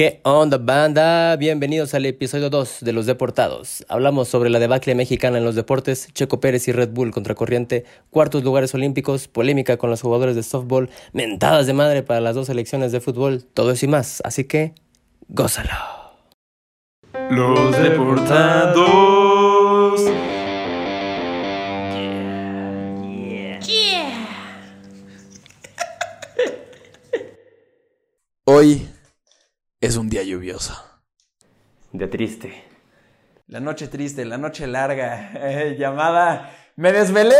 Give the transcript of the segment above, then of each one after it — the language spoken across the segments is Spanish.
¿Qué onda, banda? Bienvenidos al episodio 2 de Los Deportados. Hablamos sobre la debacle mexicana en los deportes, Checo Pérez y Red Bull contra corriente, cuartos lugares olímpicos, polémica con los jugadores de softball, mentadas de madre para las dos selecciones de fútbol, todo eso y más. Así que, gózalo. Los Deportados. Hoy es un día lluvioso. De triste. La noche triste, la noche larga, eh, llamada. Me desvelé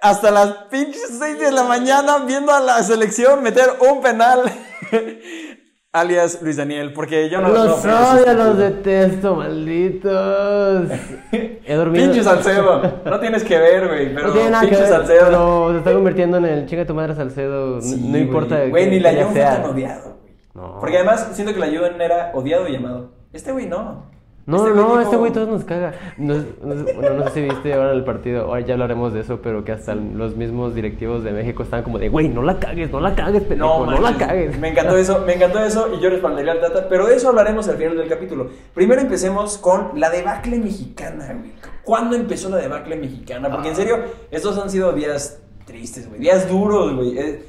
hasta las pinches 6 de la mañana viendo a la selección meter un penal. alias Luis Daniel, porque yo no Los no, odio, los detesto, malditos. He dormido. Pinche Salcedo. No tienes que ver, güey. Pero No tiene nada que pinche ver, Salcedo. pero se está convirtiendo en el chinga tu madre Salcedo. Sí, no importa. Güey, Güey, que- ni la que sea. tan odiado. No. Porque además siento que la Jun era odiado y amado. Este güey no. No, Este no, dijo- este güey todos nos caga. No, no- bueno, no sé si viste ahora el partido, ahora ya hablaremos de eso, pero que hasta los mismos directivos de México estaban como de, güey, no la cagues, no la cagues, pendejo, no, la manches, cagues. Me encantó eso, me encantó eso y yo respaldaría al Tata, pero de eso hablaremos al final del capítulo. Primero empecemos con la debacle mexicana, güey. ¿Cuándo empezó la debacle mexicana? Porque en serio, estos han sido días tristes, güey, días duros, güey. Eh,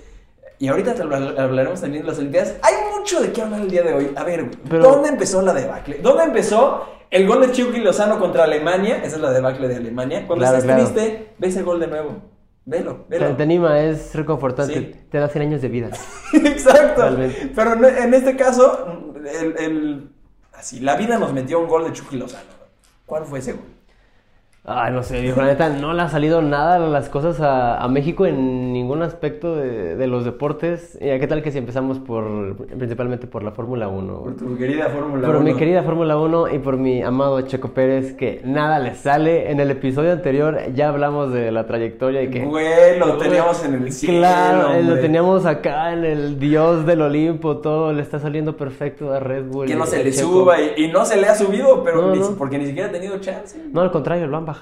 y ahorita te habla- hablaremos también de las Olimpiadas. Hay mucho de qué hablar el día de hoy. A ver, Pero- ¿dónde empezó la debacle? ¿Dónde empezó el gol de Chucky Lozano contra Alemania? Esa es la debacle de Alemania. Cuando Claro, estás claro. triste, ve ese gol de nuevo. Velo, Te, velo. te anima, es reconfortante, Sí. te da 100 años de vida. Exacto. Realmente. Pero en, en este caso, el, el- así, la vida nos metió un gol de Chucky Lozano. ¿Cuál fue ese gol? Ay, no sé, viejo, la neta, no le ha salido nada las cosas a, a México en ningún aspecto de, de los deportes. Eh, ¿Qué tal que si empezamos por, principalmente por la Fórmula 1? Por tu querida Fórmula Por 1. mi querida Fórmula 1 y por mi amado Checo Pérez, que nada le sale. En el episodio anterior ya hablamos de la trayectoria y que... Güey, lo teníamos en el cielo. Claro, eh, lo teníamos acá en el dios del Olimpo, todo le está saliendo perfecto a Red Bull. Que no y se le Checo. suba y, y no se le ha subido, pero No, ni- no. porque ni siquiera ha tenido chance. No, al contrario, lo han bajado.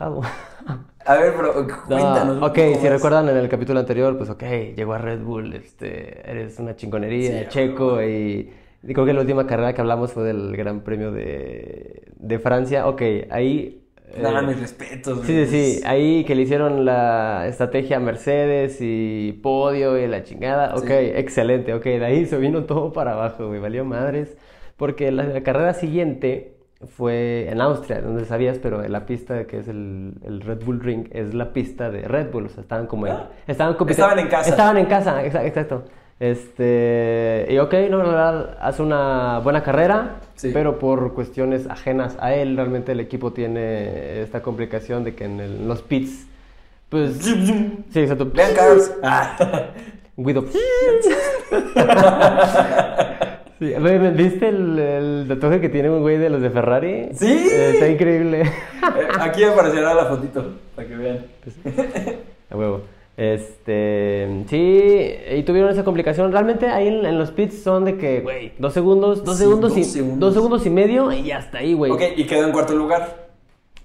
A ver, pero No, cuéntanos. ok, si más. recuerdan en el capítulo anterior, pues ok, llegó a Red Bull, este, eres una chingonería, Sí, Checo, y, y creo que la última carrera que hablamos fue del Gran Premio de, de Francia. Ok, ahí... eh, Nada, mis respetos. Sí, sí, sí. Ahí que le hicieron la estrategia a Mercedes y podio y la chingada. Ok, Sí. excelente. Ok, de ahí se vino todo para abajo, güey. Valió madres. Porque la, la carrera siguiente fue en Austria, donde sabías, pero la pista que es el, el Red Bull Ring es la pista de Red Bull. O sea, estaban como en. Ah. Estaban, Estaban en casa. Estaban en casa, exa- exacto. Este. Y ok, no, la verdad, hace una buena carrera. Sí. Pero por cuestiones ajenas a él, realmente el equipo tiene esta complicación de que en, el- en los pits, pues... Sí, exacto. Ah. Guido. Sí, ¿Viste el, el tatuaje que tiene un güey de los de Ferrari? Sí. Eh, está increíble. Eh, Aquí aparecerá la fotito, para que vean. A huevo. Este, sí, y tuvieron esa complicación. Realmente ahí en, en los pits son de que, güey, dos segundos, dos Sí, segundos dos y segundos. dos segundos y medio y hasta ahí, güey. Ok, y quedó en cuarto lugar.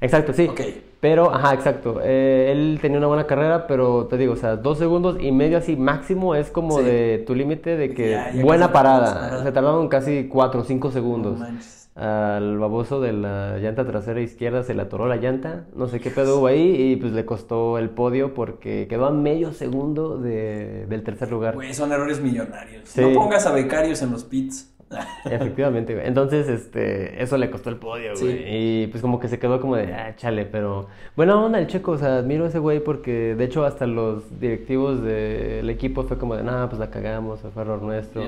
Exacto, sí. Ok. Pero, ajá, exacto. Eh, él tenía una buena carrera, pero te digo, o sea, dos segundos y medio así máximo es como Sí. de tu límite de que Ya, ya buena parada. Se tardaron casi cuatro o cinco segundos. No. Al baboso de la llanta trasera izquierda se le atoró la llanta. No sé qué pedo hubo ahí y pues le costó el podio porque quedó a medio segundo de- del tercer lugar. Güey, son errores millonarios. Sí. No pongas a becarios en los pits. Efectivamente, güey. Entonces, este, eso le costó el podio, Sí. güey. Y pues como que se quedó como de, ah, chale, pero buena onda el checo, o sea, admiro a ese güey porque de hecho hasta los directivos del equipo fue como de, nah, pues la cagamos, fue error nuestro.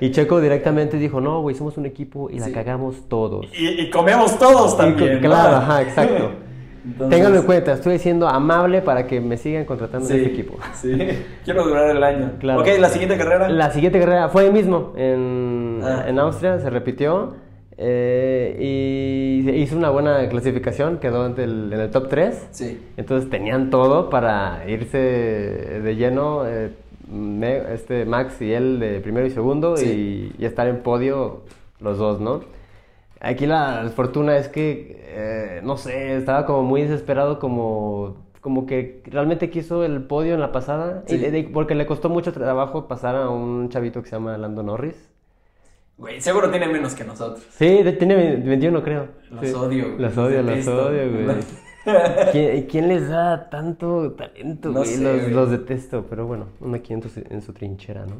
Y Checo directamente dijo, no, güey, somos un equipo y la cagamos todos. Y, y comemos todos también. ¿no? claro, ajá, exacto. Entonces- Ténganlo en cuenta, estoy siendo amable para que me sigan contratando en este equipo. sí. Quiero durar el año. Claro. Ok, la siguiente carrera. La siguiente carrera fue ahí mismo, en, Ah. en Austria, se repitió. eh, y hizo una buena clasificación, quedó ante el- en el top 3. Sí. Entonces tenían todo para irse de lleno, eh, Me- este Max y él de primero y segundo, Sí. y, y estar en podio los dos, ¿no? Aquí la fortuna es que, eh, no sé, estaba como muy desesperado, como, como que realmente quiso el podio en la pasada, Sí. porque le costó mucho trabajo pasar a un chavito que se llama Lando Norris. Güey, seguro tiene menos que nosotros. Sí, tiene 21, creo. Los Sí. odio, güey. Los odio, Los odio, güey. ¿Quién, quién les da tanto talento, No güey? sé, los, güey. los detesto, pero bueno, uno aquí en, su- en su trinchera, ¿no?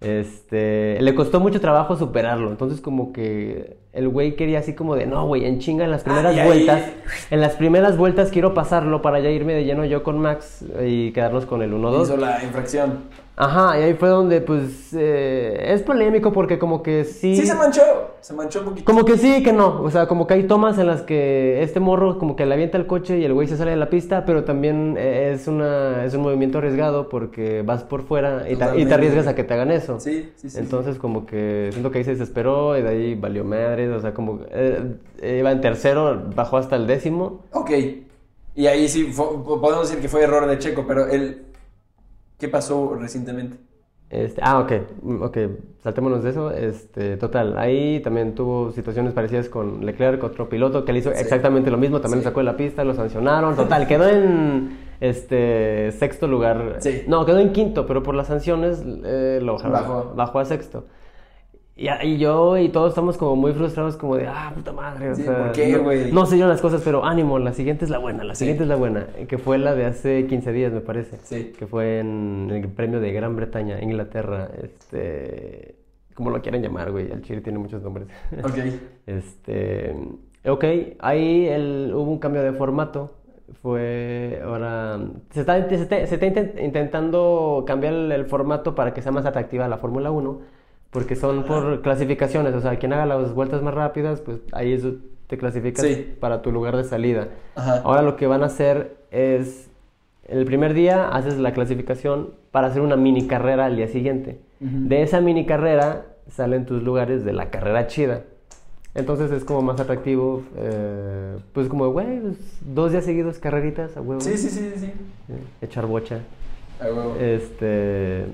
Este, le costó mucho trabajo superarlo, entonces como que el güey quería así como de, no, güey, en chinga en las primeras Ah, ahí- vueltas, en las primeras vueltas quiero pasarlo para ya irme de lleno yo con Max y quedarnos con el 1-2. Hizo la infracción. Ajá, y ahí fue donde pues eh, es polémico porque como que sí... Sí se manchó, se manchó un poquito. Como que sí, que no. O sea, como que hay tomas en las que este morro como que le avienta el coche y el güey se sale de la pista, pero también eh, es, una, es un movimiento arriesgado porque vas por fuera y, te- y te arriesgas a que te hagan eso. Sí, sí, sí. Entonces como que siento que ahí se desesperó y de ahí valió madre. O sea, como eh, iba en tercero, bajó hasta el décimo. Ok. Y ahí sí, fue- podemos decir que fue error de Checo, pero él... ¿Qué pasó recientemente? Este, ah, ok, mm, ok, saltémonos de eso. Este, total, ahí también tuvo situaciones parecidas con Leclerc, otro piloto que le hizo Sí. exactamente lo mismo, también Sí. lo sacó de la pista, lo sancionaron. Total, quedó en este sexto lugar. Sí. No, quedó en quinto, pero por las sanciones eh, lo bajaron, Bajó. bajó a sexto. Y, yo y todos estamos como muy frustrados, como de, ah, puta madre, o Sí, sea, ¿por qué, no- güey? No, se dieron las cosas, pero ánimo, la siguiente es la buena, la Sí. siguiente es la buena, que fue la de hace 15 días, me parece Sí. que fue en el premio de Gran Bretaña, Inglaterra, este, como lo quieren llamar, güey, el Chile tiene muchos nombres. Ok. Este, ok, ahí el- hubo un cambio de formato, fue, ahora, se está, se está- se está inten- intentando cambiar el, el formato para que sea más atractiva la Fórmula 1, porque son por clasificaciones, o sea, quien haga las vueltas más rápidas, pues ahí es- te clasificas Sí. para tu lugar de salida. Ajá. Ahora lo que van a hacer es, el primer día haces la clasificación para hacer una mini carrera al día siguiente. De esa mini carrera salen tus lugares de la carrera chida. Entonces es como más atractivo, eh, pues como, güey, pues, dos días seguidos carreritas a huevo. Sí, sí, sí, sí. Eh, Echar bocha. A huevo. Este...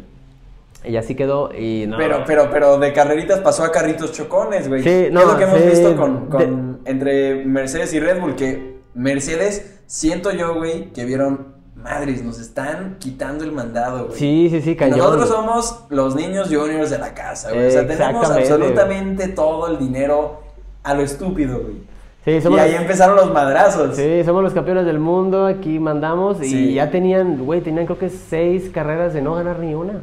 Y así quedó y no... Pero, pero, pero de carreritas pasó a carritos chocones, güey. Sí, ¿Qué no, es lo que hemos sí, visto con, con- de- entre Mercedes y Red Bull? Que Mercedes, siento yo, güey, que vieron, madres, nos están quitando el mandado, güey. Sí, sí, sí, cañón. Nosotros somos los niños juniors de la casa, güey. O sea, tenemos absolutamente todo el dinero a lo estúpido, güey. Sí, somos Y ahí los- empezaron los madrazos. Sí, somos los campeones del mundo, aquí mandamos y ya tenían, güey, tenían creo que seis carreras de no ganar ni una.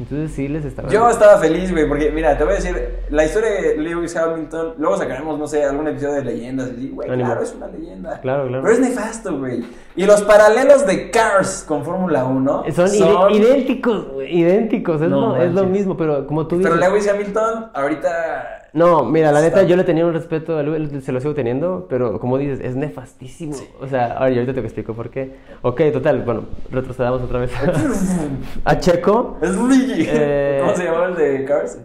Entonces sí les estaba... Yo estaba feliz, güey, porque mira, te voy a decir, la historia de Lewis Hamilton, luego sacaremos, no sé, algún episodio de leyendas, y güey, claro, es una leyenda. Claro, claro. Pero es nefasto, güey. Y los paralelos de Cars con Fórmula 1 Son, ide- idénticos, güey, idénticos, es, No lo, es lo mismo, pero como tú dices... Pero Lewis Hamilton, ahorita... No, mira, la neta yo le tenía un respeto, a Lewis, se lo sigo teniendo, pero como dices, es nefastísimo. O sea, ahora yo ahorita te explico por qué. Ok, total, bueno, retrocedamos otra vez a Checo. Es Luigi. Eh, ¿Cómo se llamaba el de Cars?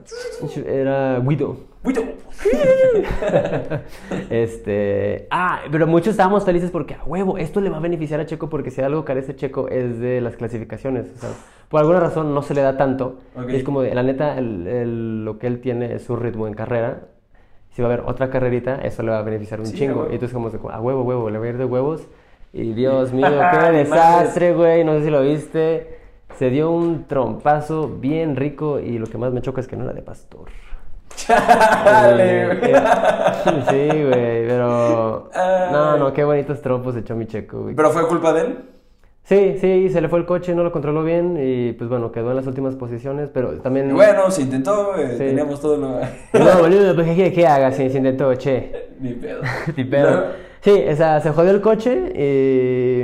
Era Guido. Este. Ah, pero muchos estábamos felices porque, a huevo, esto le va a beneficiar a Checo porque si algo carece Checo es de las clasificaciones. O sea, por alguna razón no se le da tanto. Es como, de, la neta, el- el- lo que él tiene es su ritmo en carrera. Si va a haber otra carrerita, eso le va a beneficiar un Sí, chingo. Y entonces, como, a huevo, huevo, le va a ir de huevos. Y Dios mío, qué desastre, güey. No sé si lo viste. Se dio un trompazo bien rico y lo que más me choca es que no era de pastor. Chale, güey. sí, güey, pero. Ay. No, no, qué bonitos trompos echó mi checo, güey. ¿Pero fue culpa de él? Sí, sí, se le fue el coche, no lo controló bien y pues bueno, quedó en las últimas posiciones, pero también. Y bueno, se intentó, eh, Sí. teníamos todo lo... No, boludo, pues, ¿qué que haga? Se, se intentó, che. Ni pedo. Ni pedo. Sí, o sea, se jodió el coche y,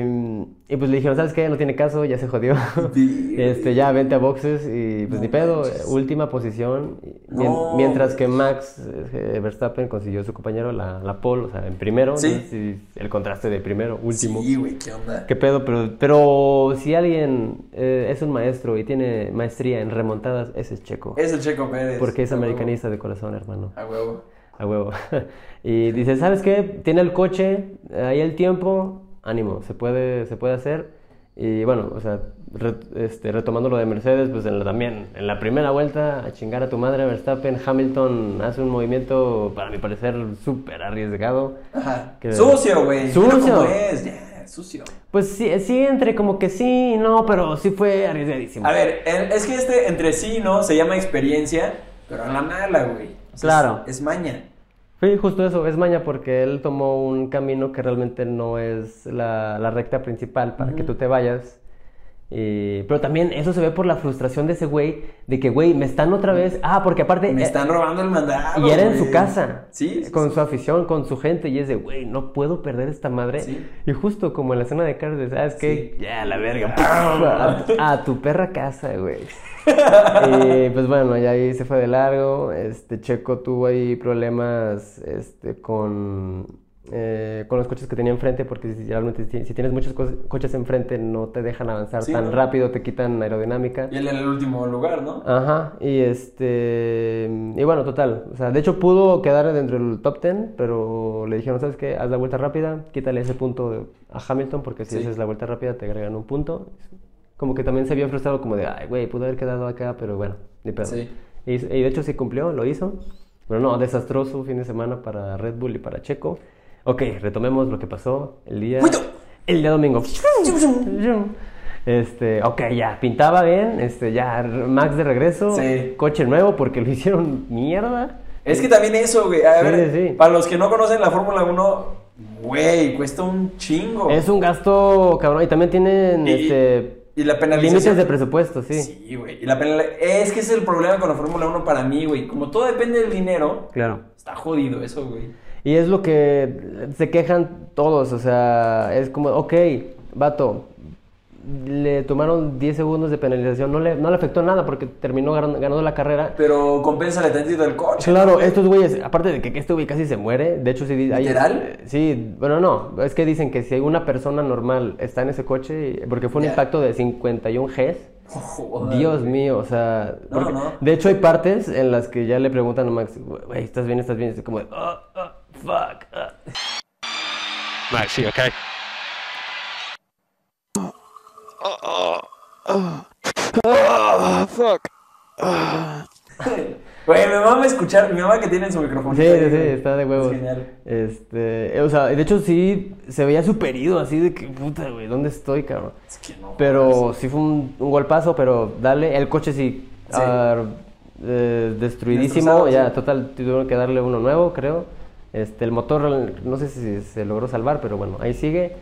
y pues le dijeron, ¿sabes qué? No tiene caso, ya se jodió. Este, ya vente a boxes y pues No ni pedo, manches. última posición. No. Mientras que Max eh, Verstappen consiguió su compañero la, la pole, o sea, en primero. Sí. sí, el contraste de primero, último. Sí, güey, ¿qué onda? ¿Qué pedo? Pero, pero si alguien eh, es un maestro y tiene maestría en remontadas, ese es Checo. Es el Checo Pérez. Porque es A huevo. americanista de corazón, hermano. A huevo. A huevo. y dice, ¿sabes qué? Tiene el coche, ahí el tiempo, ánimo, se puede, se puede hacer. Y bueno, o sea, re- este, retomando lo de Mercedes, pues en la- también, en la primera vuelta, a chingar a tu madre Verstappen, Hamilton hace un movimiento, para mi parecer, súper arriesgado. Ajá. Que- Sucio, güey. Sucio. es, ya, sucio. Pues sí, sí, entre como que sí y no, pero sí fue arriesgadísimo. A ver, es que este entre sí, ¿no? Se llama experiencia, Pero a la mala, güey. O sea, Claro. Es, es maña. Sí, justo eso, es maña porque él tomó un camino que realmente no es la, la recta principal para que tú te vayas. Y- pero también eso se ve por la frustración de ese güey, de que, güey, me están otra vez... Ah, porque aparte... Me eh, están robando el mandado. Y era en su casa, Sí. sí, con sí. su afición, con su gente, y es de, güey, no puedo perder esta madre. Sí. Y justo como en la escena de Cars, de, ¿sabes qué? Sí. Ya, la verga, a, tu- a tu perra casa, güey. Y pues bueno, ya ahí se fue de largo. Este Checo tuvo ahí problemas este, con, eh, con los coches que tenía enfrente, porque si, realmente si, si tienes muchos co- coches enfrente no te dejan avanzar Sí, tan ¿no? rápido, te quitan aerodinámica. Y él en el último lugar, ¿no? Ajá, y este. Y bueno, total. O sea, de hecho pudo quedar dentro del top 10, pero le dijeron, ¿sabes qué? Haz la vuelta rápida, quítale ese punto a Hamilton, porque si Sí. haces la vuelta rápida te agregan un punto. Como que también se vio frustrado, como de, ay, güey, pudo haber quedado acá, pero bueno, ni pedo. Sí. Y, y de hecho sí cumplió, lo hizo. Pero no, desastroso fin de semana para Red Bull y para Checo. Ok, retomemos lo que pasó el día. El día domingo. Este, ok, ya, pintaba bien, este, ya, Max de regreso, Sí. coche nuevo porque lo hicieron mierda. Es que también eso, güey. A Sí, ver, sí. para los que no conocen la Fórmula 1, güey, cuesta un chingo. Es un gasto, cabrón, y también tienen, Y- este, y la penalización. límites de presupuesto, sí. Sí, güey. Y la penal- Es que ese es el problema con la Fórmula 1 para mí, güey. Como todo depende del dinero, Claro. está jodido eso, güey. Y es lo que se quejan todos, o sea, es como, ok, vato, le tomaron 10 segundos de penalización, no le, no le afectó nada porque terminó ganando, ganando la carrera. Pero compénsale tantito el coche. Claro, estos güeyes, aparte de que este güey casi se muere, de hecho sí... hay- ¿Literal? sí, bueno, no, es que dicen que si una persona normal está en ese coche, porque fue un impacto de 51 Gs, Joder, Dios güey. mío, o sea... No, porque- no. De hecho hay partes en las que ya le preguntan a Max, güey, ¿estás bien, estás bien? Y es como, de, oh, oh, fuck. Ah". Max, you okay? Güey, mi mamá escuchar, mi mamá que tiene en su micrófono. Sí, sí, sí, está de huevos. Es genial. Este, o sea, de hecho sí se veía superido, así de que, puta, güey, ¿dónde estoy, cabrón? Es que no. Pero sí fue un, un golpazo, pero dale, el coche sí, Sí. ah, eh, destruidísimo, ya, sí. total, tuvieron que darle uno nuevo, creo. Este, el motor, no sé si se logró salvar, pero bueno, ahí sigue.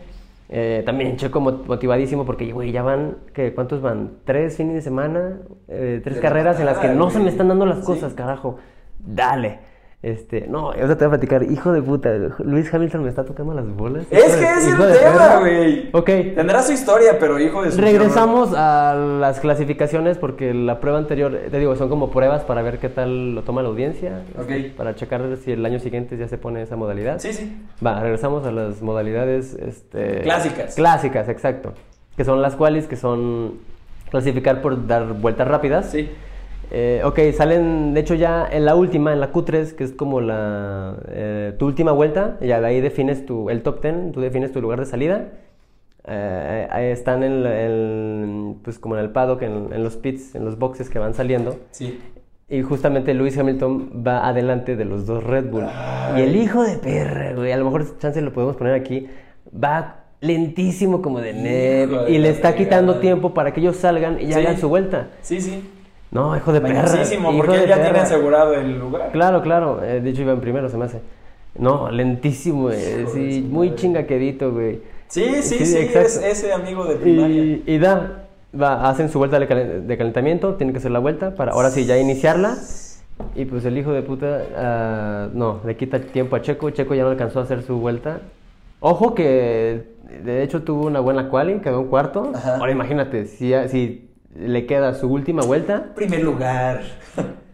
Eh, también Checo mo- motivadísimo porque, güey, ya van, ¿qué, ¿cuántos van? ¿Tres fines de semana? Eh, ¿Tres carreras en las que matar, no se me están dando las cosas, carajo? Dale. Este, no, ahora te voy a platicar, hijo de puta, Luis Hamilton me está tocando las bolas. Es que es el tema, güey. Ok, Tendrá su historia, pero hijo de su. Regresamos a las clasificaciones porque la prueba anterior, te digo, son como pruebas para ver qué tal lo toma la audiencia, Ok. este, para checar si el año siguiente ya se pone esa modalidad. Sí, sí. Va, regresamos a las modalidades este, Clásicas. Clásicas, exacto. Que son las cuales, que son clasificar por dar vueltas rápidas. Sí. Eh, ok, salen, de hecho ya en la última, en la Q3, que es como la eh, tu última vuelta, ya de ahí defines tu, el top 10, tú defines tu lugar de salida. Eh, ahí están en, en, pues como en el paddock, en, en los pits, en los boxes que van saliendo. Sí. Y justamente Lewis Hamilton va adelante de los dos Red Bull. Y el hijo de perra, güey, a lo mejor chance lo podemos poner aquí, va lentísimo como de de y le está quitando tiempo para que ellos salgan y ya Sí. hagan su vuelta. Sí, sí. No, hijo de perra. Hijo porque de él ya tiene asegurado el lugar. Claro, claro. eh, de hecho iba en primero, se me hace. No, lentísimo, eh, Hijo de sí, muy chingaquedito, güey. Sí, sí, sí, Sí, es ese amigo de primaria. Y, y da, va, hacen su vuelta de, calen- de calentamiento, tienen que hacer la vuelta para ahora sí ya iniciarla. Y pues el hijo de puta, ah, no, le quita tiempo a Checo, Checo ya no alcanzó a hacer su vuelta. Ojo que de hecho tuvo una buena quali, quedó en cuarto. Ajá. Ahora imagínate, si, si le queda su última vuelta, Primer lugar.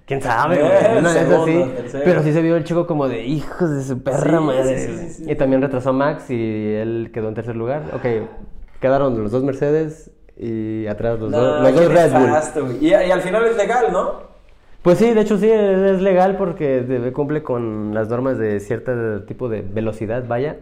quién sabe, güey, tercero. Pero sí se vio el chico como de hijos de su perra Sí, madre. sí, sí. Y también retrasó a Max y él quedó en tercer lugar. Ok, quedaron los dos Mercedes y atrás los, No, dos, los qué dos Red Bull. Y, y al final es legal, ¿no? Pues sí, de hecho sí, es, legal porque cumple con las normas de cierto tipo de velocidad, vaya.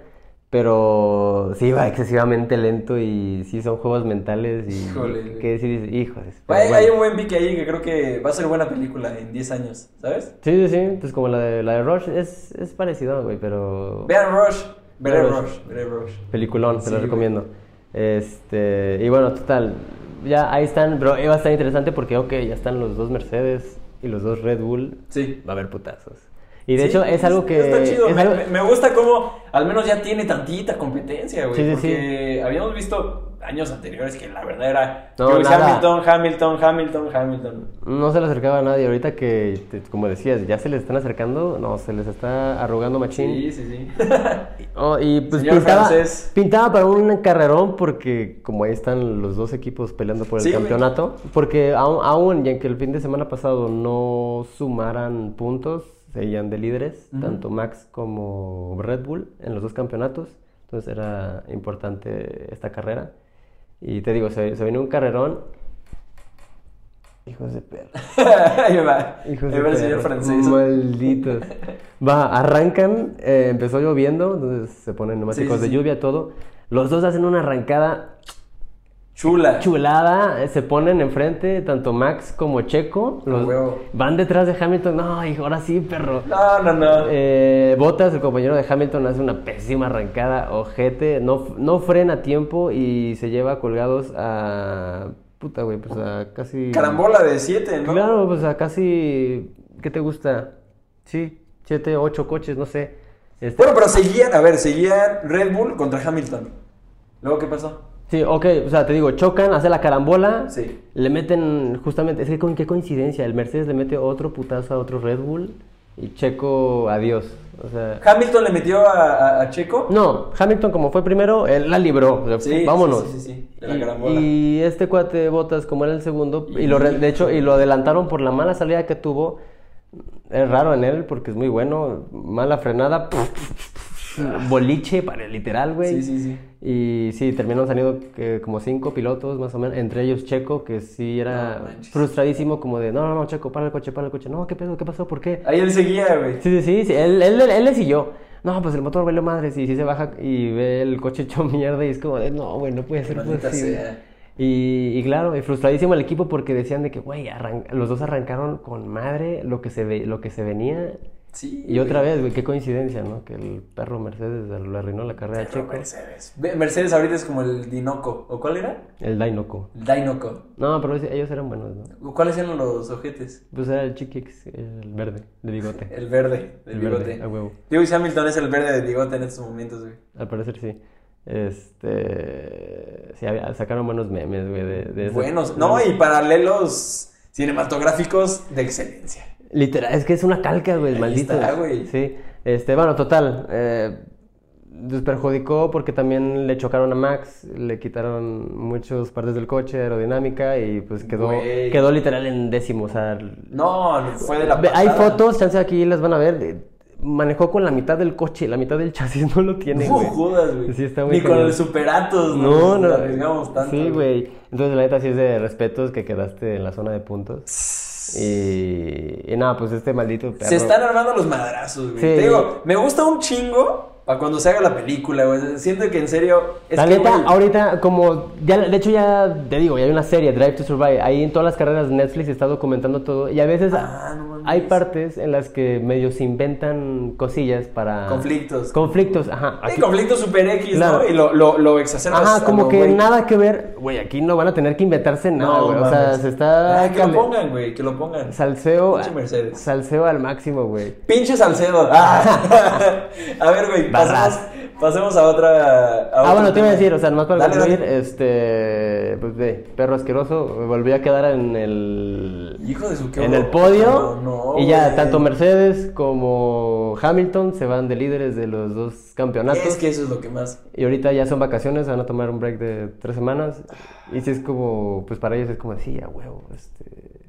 Pero sí va excesivamente lento y sí son juegos mentales y Híjole, sí dices, híjoles. Hay, bueno. hay un buen pique ahí que creo que va a ser buena película en 10 años, ¿sabes? Sí, sí, sí, pues como la de, la de Rush es, es parecido, güey, pero... Vean Rush. Veré Vean Rush. Veré Rush. Peliculón, te Sí, lo güey. recomiendo. Este, y bueno, total, ya ahí están, pero iba a estar interesante porque, ok, ya están los dos Mercedes y los dos Red Bull, Sí. va a haber putazos. Y de Sí, hecho es algo que... Está chido. es Me, algo- me- me gusta cómo al menos ya tiene tantita competencia, güey. Sí, sí, porque habíamos visto años anteriores que la verdad era No, Lewis nada. Hamilton, Hamilton, Hamilton, Hamilton. No se le acercaba a nadie. Ahorita que, como decías, ya se les están acercando, no, se les está arrugando machín. Sí, sí, sí. Oh, y pues Señor pintaba, francés. pintaba para un carrerón porque como ahí están los dos equipos peleando por el campeonato, porque aún, aún y aunque el fin de semana pasado no sumaran puntos, seguían de líderes, Ujú. tanto Max como Red Bull en los dos campeonatos, entonces era importante esta carrera. Y te digo, se, se un carrerón. Hijos de perra. Ahí va. Hijos de señor francés. Malditos. Va, arrancan, eh, empezó lloviendo, entonces se ponen neumáticos Sí, sí, de lluvia, todo. Los dos hacen una arrancada Chula. chulada, eh, se ponen enfrente, tanto Max como Checo. Los, huevo. van detrás de Hamilton. No, hijo, ahora sí, perro. No, no, no. Eh, Botas, el compañero de Hamilton, hace una pésima arrancada, ojete, no, no frena a tiempo y se lleva colgados a. Puta, güey, pues a casi. Carambola de 7, ¿no? Claro, pues a casi. ¿Qué te gusta? Sí, siete, ocho coches, no sé. Este- Bueno, pero seguían, a ver, seguían Red Bull contra Hamilton. ¿Luego qué pasó? Sí, ok, o sea, te digo, chocan, hace la carambola, Sí. le meten justamente, es que con qué coincidencia, el Mercedes le mete otro putazo a otro Red Bull y Checo, adiós. O sea, Hamilton le metió a, a- a Checo. no, Hamilton como fue primero, él la libró, Sí, vámonos. sí, sí, sí, sí, de la Y- carambola. Y, este cuate Botas, como era el segundo, y lo, re- de hecho, y lo adelantaron por la mala salida que tuvo, es raro en él porque es muy bueno, mala frenada, boliche para literal, güey. Sí, sí, sí. Y sí, terminaron saliendo eh, como cinco pilotos más o menos, entre ellos Checo, que sí era No frustradísimo como de, no, no, no, Checo, para el coche, para el coche, no, ¿qué pedo? ¿Qué pasó? ¿Por qué? Ahí él seguía, güey. Sí, sí, sí, sí, Él, él, él, le siguió. No, pues el motor valió madres y sí se baja y ve el coche hecho mierda y es como de, no, güey, no puede ser Maldita posible. sea. Y, y claro, y frustradísimo el equipo porque decían de que, güey, los dos arrancaron con madre lo que se, ve lo que se venía. Sí. Y otra vez, güey, qué coincidencia, ¿no? Que el perro Mercedes le arruinó la carrera a Pero Checo. Mercedes. Mercedes ahorita es como el Dinoco. ¿O cuál era? El Dainoco. El Dinoco. No, pero ellos eran buenos, ¿no? ¿Cuáles eran los ojetes? Pues era el Chiquix, el verde, de bigote. El verde, del El bigote. verde, a huevo. Lewis Hamilton es el verde del bigote en estos momentos, güey. Al parecer sí. Este. Sí, sacaron buenos memes, güey. De, de Buenos. No, y paralelos cinematográficos de excelencia. Literal, es que es una calca, güey, maldito. güey. Sí. Este, bueno, total. Eh, les perjudicó porque también le chocaron a Max, le quitaron muchas partes del coche, aerodinámica, y pues quedó, Güey. quedó literal en décimo. O sea, No, fue de la Ve- hay fotos, chance aquí las van a ver. eh, Manejó con la mitad del coche, la mitad del chasis no lo tiene, No güey. jodas, güey. Sí, está muy Ni con el Superatos, No, no. Arriesgamos tanto. Sí, güey. Entonces, la neta, sí es de respetos que quedaste en la zona de puntos. Y, y nada, pues este maldito perro. Se están armando los madrazos, güey. Sí. Te digo, me gusta un chingo para cuando se haga la película, güey. Siento que en serio. Es la que, neta, güey, ahorita, como. Ya, de hecho, ya te digo, ya hay una serie, Drive to Survive. Ahí en todas las carreras de Netflix está documentando todo. Y a veces Ah, no hay partes en las que medio se inventan cosillas para. Conflictos. Conflictos, ajá. Sí, Aquí- conflicto super X, Claro. ¿no? Y lo, lo, lo exacerbas Ajá, como que güey. nada que ver. Güey, aquí no van a tener que inventarse nada, No, güey. o sea, se está. Ah, que lo pongan, güey, que lo pongan. Salseo. Pinche Mercedes. Salseo al máximo, güey. Pinche Salcedo. Ah. a ver, güey. Pasemos, pasemos a otra. a Ah, otro bueno, te iba a decir, o sea, nomás para Dale, concluir, dale. este, pues ve, perro asqueroso, volví a quedar en el, Hijo de su en el podio, No, no, y ya tanto Mercedes como Hamilton se van de líderes de los dos campeonatos, Es que eso es lo que más. y ahorita ya son vacaciones, van a tomar un break de tres semanas, y si es como, pues para ellos es como, sí, a huevo, este...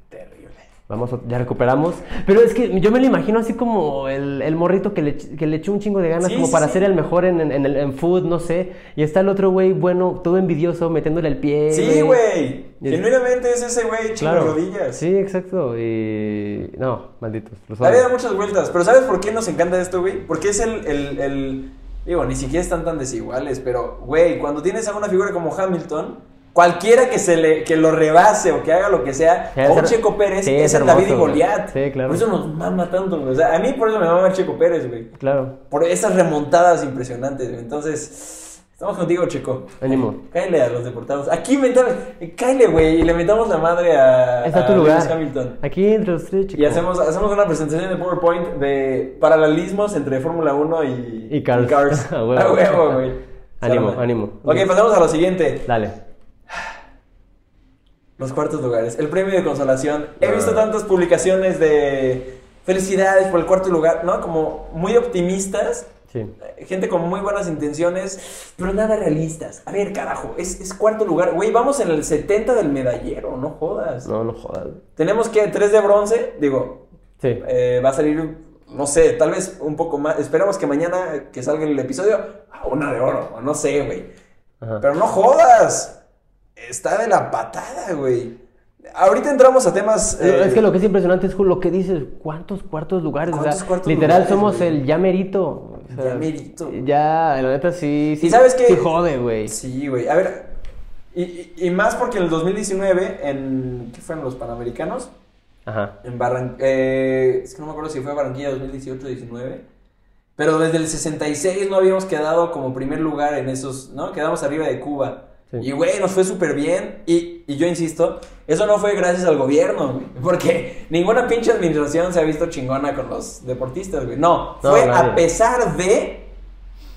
Vamos, a- ya recuperamos. Pero es que yo me lo imagino así como el, el morrito que le, que le echó un chingo de ganas Sí, como sí, para sí. ser el mejor en, en, en food, no sé. Y está el otro güey, bueno, todo envidioso, metiéndole el pie. Sí, güey. Genuinamente es ese güey, chingo Claro. rodillas. Sí, exacto. Y. No, malditos. La vida da muchas vueltas. Pero ¿sabes por qué nos encanta esto, güey? Porque es el, el, el- Digo, ni siquiera están tan desiguales, pero, güey, cuando tienes a una figura como Hamilton, cualquiera que se le que lo rebase o que haga lo que sea, Sí, o Checo Pérez, sí, es es David y. Goliat. Sí, claro. Por eso nos mama tanto, güey. O sea, a mí por eso me mama Checo Pérez, güey. Claro. Por esas remontadas impresionantes, güey. Entonces, Estamos contigo, Checo. Ánimo. Cáele a los deportados. Aquí mentamos. Cáele, güey. Y le metamos la madre a, Está a tu Lewis lugar. Hamilton. Aquí entre los tres, chicos. Y hacemos, hacemos una presentación de PowerPoint de paralelismos entre Fórmula 1 y, Y Cars. A huevo. A huevo, güey. Ánimo, ánimo. Ok, pasamos a lo siguiente. Dale. Los cuartos lugares. El premio de consolación. He Ah. visto tantas publicaciones de felicidades por el cuarto lugar, ¿no? Como muy optimistas. Sí. Gente con muy buenas intenciones, pero nada realistas. A ver, carajo, es, es cuarto lugar. Güey, vamos en el 70 del medallero, no jodas. No, no jodas. Tenemos que tres de bronce, digo, Sí. eh, va a salir, no sé, tal vez un poco más. Esperamos que mañana que salga el episodio, a una de oro, o no sé, güey. Ajá. Pero no jodas. Está de la patada, güey. Ahorita entramos a temas. eh, es que lo que es impresionante es lo que dices, ¿cuántos cuartos lugares? O sea, ¿Cuántos cuartos literal lugares, somos güey? el ya merito. o sea, Ya merito. Ya, la neta sí, sí. ¿Y sabes qué? Sí jode, güey. Sí, güey. A ver, y, más porque en el 2019, en. ¿Qué fueron los Panamericanos? Ajá. En Barranquilla. es que no me acuerdo si fue Barranquilla 2018 o 19. Pero desde el 66 no habíamos quedado como primer lugar en esos. ¿No? Quedamos arriba de Cuba. Sí. Y, güey, nos fue súper bien. Y, y yo insisto, eso no fue gracias al gobierno, güey. Porque ninguna pinche administración se ha visto chingona con los deportistas, güey. No, No, fue nadie. a pesar de.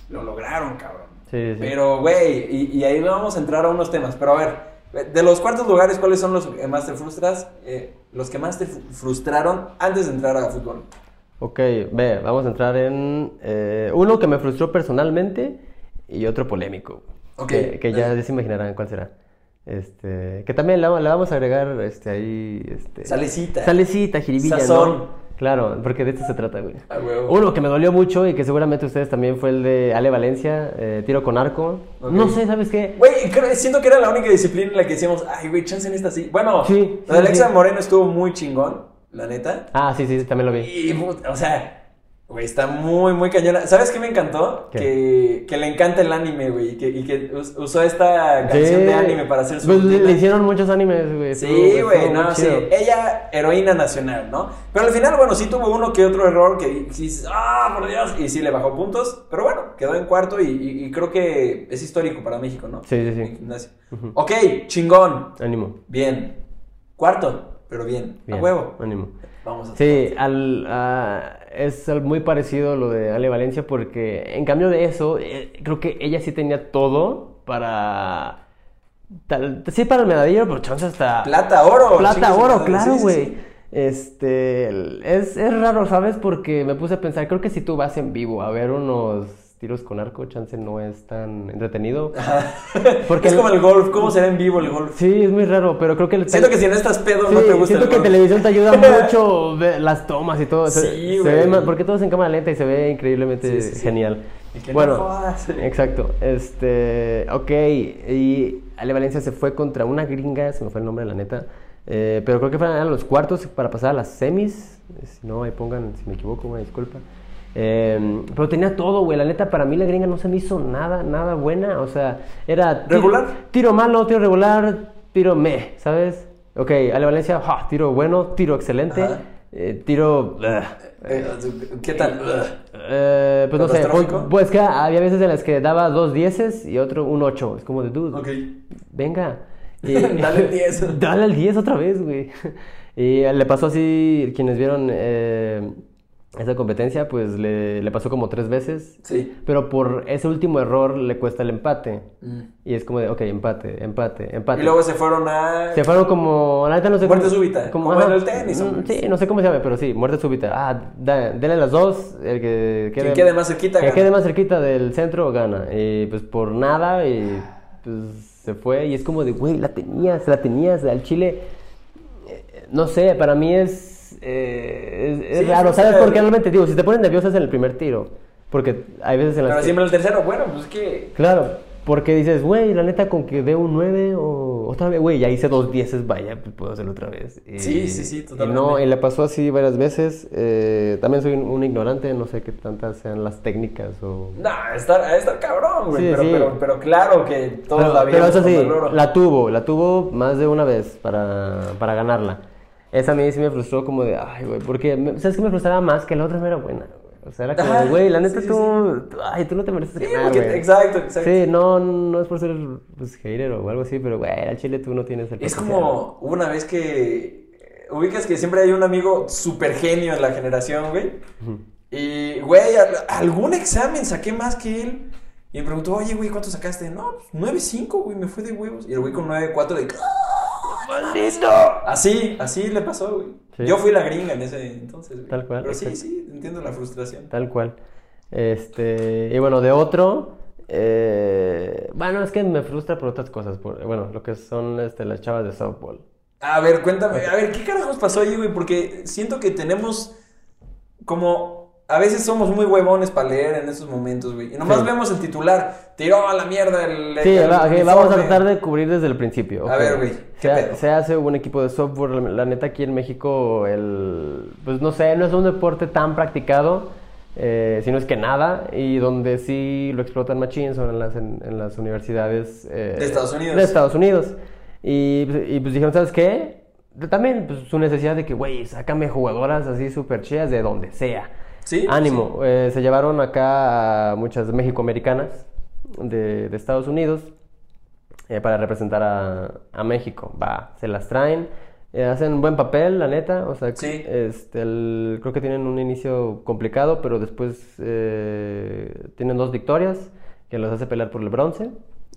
Lo lograron, cabrón. Sí, sí. Pero, güey, y, y ahí vamos a entrar a unos temas. Pero a ver, de los cuartos lugares, ¿cuáles son los que más te frustras? Eh, los que más te fru- frustraron antes de entrar a fútbol. Ok, ve, vamos a entrar en eh, uno que me frustró personalmente y otro polémico. Que, que ya se imaginarán cuál será. Este, que también le, vamos- a agregar este, ahí. Este, Salecita. Salecita, jiribilla, Sazón. ¿no? Claro, porque de esto se trata, güey. Huevo. Uno que me dolió mucho y que seguramente ustedes también fue el de Ale Valencia, eh, tiro con arco. No sé, ¿sabes qué? Güey, siento que era la única disciplina en la que decíamos, ay, güey, chance en esta sí. Bueno, Sí, de Alexa sí. Moreno estuvo muy chingón, la neta. Ah, sí, sí, también lo vi. Y, o sea, güey, está muy, muy cañona. ¿Sabes qué me encantó? ¿Qué? Que, que le encanta el anime, güey, y que, y que us- usó esta canción Sí. de anime para hacer su Pues le, rutina. le hicieron muchos animes, güey. Sí, güey, no, sí. chido. Ella, heroína nacional, ¿no? Pero al final, bueno, sí tuvo uno que otro error que dices, ah, por Dios, y sí le bajó puntos, pero bueno, quedó en cuarto y, y- y creo que es histórico para México, ¿no? Sí, sí, sí. En gimnasia. Ok, chingón, Ánimo. bien. Cuarto, pero bien, Bien, a huevo. Ánimo. Vamos a Sí, al, a- es muy parecido lo de Ale Valencia porque en cambio de eso, eh, creo que ella sí tenía todo para... tal- sí, para el medallero, pero chance hasta... Plata, oro. Plata, oro, claro, sí, güey. sí. Este, es, es raro, ¿sabes? Porque me puse a pensar, creo que si tú vas en vivo a ver unos tiros con arco, chance no es tan entretenido. Porque es como el golf, ¿cómo será en vivo el golf? Sí, es muy raro, pero creo que... el- Siento que si no estás pedo no te gusta siento el que golf. televisión te ayuda mucho ver las tomas y todo. Sí, se ve más- porque todo es en cámara lenta y se ve increíblemente Sí, sí, sí. genial. Y que no bueno, exacto. Este, ok, y Ale Valencia se fue contra una gringa, se me fue el nombre, la neta. eh, pero creo que fueron eran los cuartos para pasar a las semis. Si no, ahí pongan, si me equivoco, una disculpa. Eh, pero tenía todo, güey. La neta, para mí la gringa no se me hizo nada, nada buena. O sea, era... tiro- ¿Regular? Tiro malo, tiro regular, tiro me, ¿sabes? Ok, Ale Valencia, ja, tiro bueno, tiro excelente, eh, tiro... ugh. Eh, ¿Qué tal? Eh, pues no sé, pues que había veces en las que daba dos dieces y otro un ocho. Es como de dude, ok. venga. Y- Dale el 10. Dale al 10 otra vez, güey. Y le pasó así, quienes vieron eh, esa competencia, pues le, le pasó como tres veces. Sí. Pero por ese último error le cuesta el empate. Mm. Y es como de, ok, empate, empate, empate. Y luego se fueron a... Se fueron como, la neta no sé Muerte cómo- súbita, como ajá. en el tenis, Mm. Sí, no sé cómo se llama, pero sí, muerte súbita. Ah, da- denle las dos, el que quede, quede más cerquita el que gana. quede más cerquita del centro gana. Y pues por nada, y pues se fue. Y es como de, güey, la tenías, la tenías. Al Chile, eh, no sé, para mí es, eh, es, es Sí, raro. ¿Sabes por qué? Realmente, digo, si te pones nervioso es en el primer tiro. Porque hay veces en las Pero que- siempre el tercero, bueno, pues es que... Claro, porque dices, güey, la neta con que dé un 9 o otra vez, güey, ya hice dos dieces, vaya, pues puedo hacerlo otra vez. Y- Sí, sí, sí, Y totalmente. no, y le pasó así varias veces. eh, también soy un, un ignorante, no sé qué tantas sean las técnicas o... Nah, está, está cabrón, güey. Sí, pero, sí. Pero, pero claro que todos Pero, la pero vimos eso sí, la tuvo, la tuvo más de una vez para, para ganarla. Esa a mí sí me frustró como de, ay, güey, porque, me- ¿sabes qué me frustraba más? Que la otra no era buena, güey. O sea, era como, güey, la neta sí, tú, ay, tú no te mereces Sí, ganar, porque- güey. exacto, exacto. Sí, no, no es por ser, pues, hater o algo así, pero, güey, al chile tú no tienes el Es como hubo una vez que eh, ubicas que siempre hay un amigo súper genio en la generación, güey. Y, güey, al- algún examen saqué más que él. Y me preguntó, oye, güey, ¿cuánto sacaste? No, pues 9.5, güey, me fue de huevos. Y el güey con 9.4 de... ¡Ah, ¡Maldito! Así, así le pasó, güey. Sí. Yo fui la gringa en ese entonces, güey. Tal cual, Pero sí, sí, entiendo la frustración. Tal cual. Este, y bueno, de otro, eh, bueno, es que me frustra por otras cosas, por, bueno, lo que son este, las chavas de softball. A ver, cuéntame, a ver, ¿qué carajos pasó ahí, güey? Porque siento que tenemos como... A veces somos muy huevones para leer en esos momentos, güey. Y nomás Sí. vemos el titular. Tiró a la mierda el... Sí, el ok, vamos a tratar de cubrir desde el principio. A ver, güey, ¿qué Se, se hace un equipo de software, la, la neta aquí en México, el, pues no sé, no es un deporte tan practicado, eh, sino es que nada, y donde sí lo explotan machines son en las, en, en las universidades eh, De Estados Unidos. De Estados Unidos. Y, pues- y, pues dijeron, ¿sabes qué? También pues, su necesidad de que, güey, sácame jugadoras así súper chidas de donde sea. Sí, Ánimo. Eh, se llevaron acá a muchas mexicoamericanas de, de Estados Unidos eh, para representar a, a México. Va, se las traen. eh, hacen un buen papel, la neta. O sea, Sí. este, el- creo que tienen un inicio complicado, pero después eh, tienen dos victorias que los hace pelear por el bronce.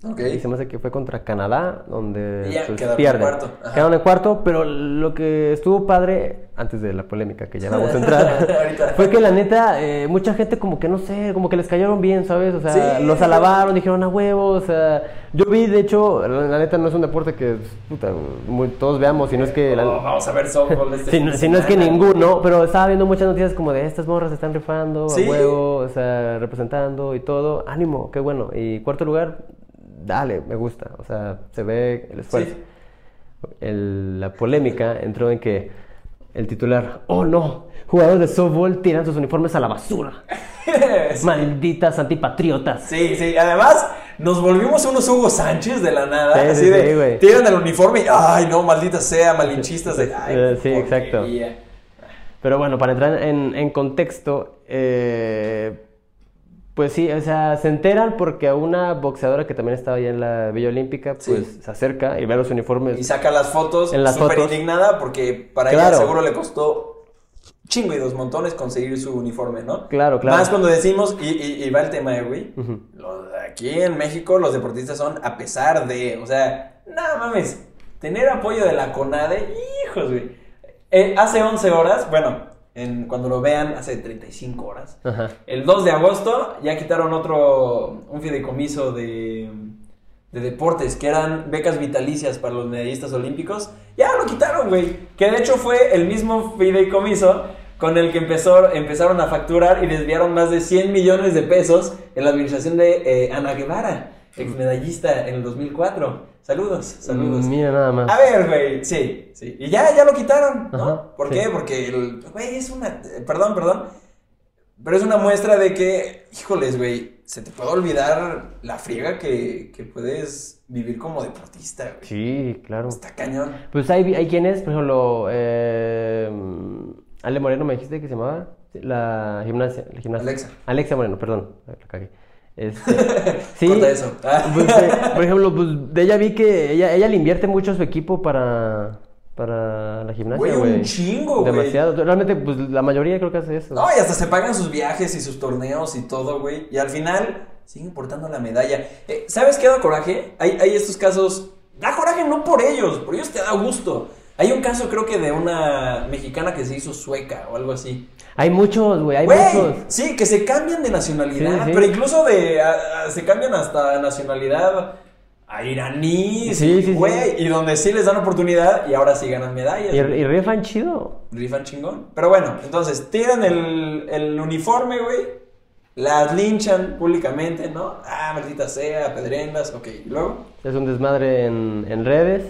Y se me hace que fue contra Canadá, donde Y ya, pues, quedaron en pierden. cuarto. Ajá. Quedaron en cuarto, pero lo que estuvo padre, antes de la polémica que ya vamos a entrar, fue que la neta, eh, mucha gente como que no sé, como que les cayeron bien, ¿sabes? O sea, Sí. los alabaron, dijeron a huevo, o sea, yo vi, de hecho, la, la neta no es un deporte que puta, muy- todos veamos, si no es que... la- Oh, vamos a ver softball este si, no, de si no es que ninguno, pero estaba viendo muchas noticias como de estas morras están rifando, Sí. a huevo, o sea, representando y todo. Ánimo, qué bueno. Y cuarto lugar, dale, me gusta. O sea, se ve el esfuerzo. Sí. El- la polémica entró en que el titular, oh no, jugadores de softball tiran sus uniformes a la basura. sí. Malditas antipatriotas. Sí, sí, además nos volvimos unos Hugo Sánchez de la nada, Sí, así sí, de tiran el uniforme y ay no, maldita sea, malinchistas de ay, Eh, sí, exacto. porquería". Pero bueno, para entrar en, en contexto, eh, pues sí, o sea, se enteran porque a una boxeadora que también estaba ahí en la Villa Olímpica, pues Sí. se acerca y ve los uniformes. Y saca las fotos En las súper indignada porque para Claro. ella seguro le costó chingo y dos montones conseguir su uniforme, ¿no? Claro, claro. Más cuando decimos, y, y- y va el tema, güey, los aquí en México los deportistas son a pesar de, o sea, nada mames, tener apoyo de la CONADE, hijos, güey. Eh, hace 11 horas, bueno, en, cuando lo vean, hace 35 horas, Ajá. el 2 de agosto ya quitaron otro, un fideicomiso de, de deportes, que eran becas vitalicias para los medallistas olímpicos. Ya lo quitaron, güey. Que de hecho fue el mismo fideicomiso con el que empezó, empezaron a facturar y desviaron más de 100 millones de pesos en la administración de eh, Ana Guevara, ex medallista en el 2004. Saludos, saludos. Mm, Mira nada más. A ver, güey, sí, sí. Y ya, ya lo quitaron, ¿no? Ajá, ¿Por sí. qué? Porque, el, güey, es una... Perdón, perdón. Pero es una muestra de que, híjoles, güey, se te puede olvidar la friega que, que puedes vivir como deportista, güey. Sí, claro. Está cañón. Pues hay, hay quienes, por ejemplo, eh, Ale Moreno me dijiste que se llamaba la gimnasia, la gimnasia. Alexa. Alexia Moreno, perdón, la cagué. Este, sí, eso. Ah. pues, eh, por ejemplo, pues de ella vi que ella, ella le invierte mucho a su equipo para, para la gimnasia, Güey, un chingo, güey. Demasiado. Realmente, pues la mayoría creo que hace eso. No, y hasta se pagan sus viajes y sus torneos y todo, güey. Y al final sigue importando la medalla. Eh, ¿Sabes qué da coraje? Hay, hay estos casos. Da coraje no por ellos, por ellos te da gusto. Hay un caso, creo que de una mexicana que se hizo sueca o algo así. Hay muchos, güey, hay muchos. sí, que se cambian de nacionalidad, Sí, sí. pero incluso de a- a- se cambian hasta nacionalidad a Sí, sí. güey, y donde sí les dan oportunidad y ahora sí ganan medallas. Y, rifan chido. Rifan chingón. Pero bueno, entonces tiran el, el uniforme, güey. Las linchan públicamente, ¿no? Ah, maldita sea, apedrendas, ok. ¿Y luego? Es un desmadre en, en redes.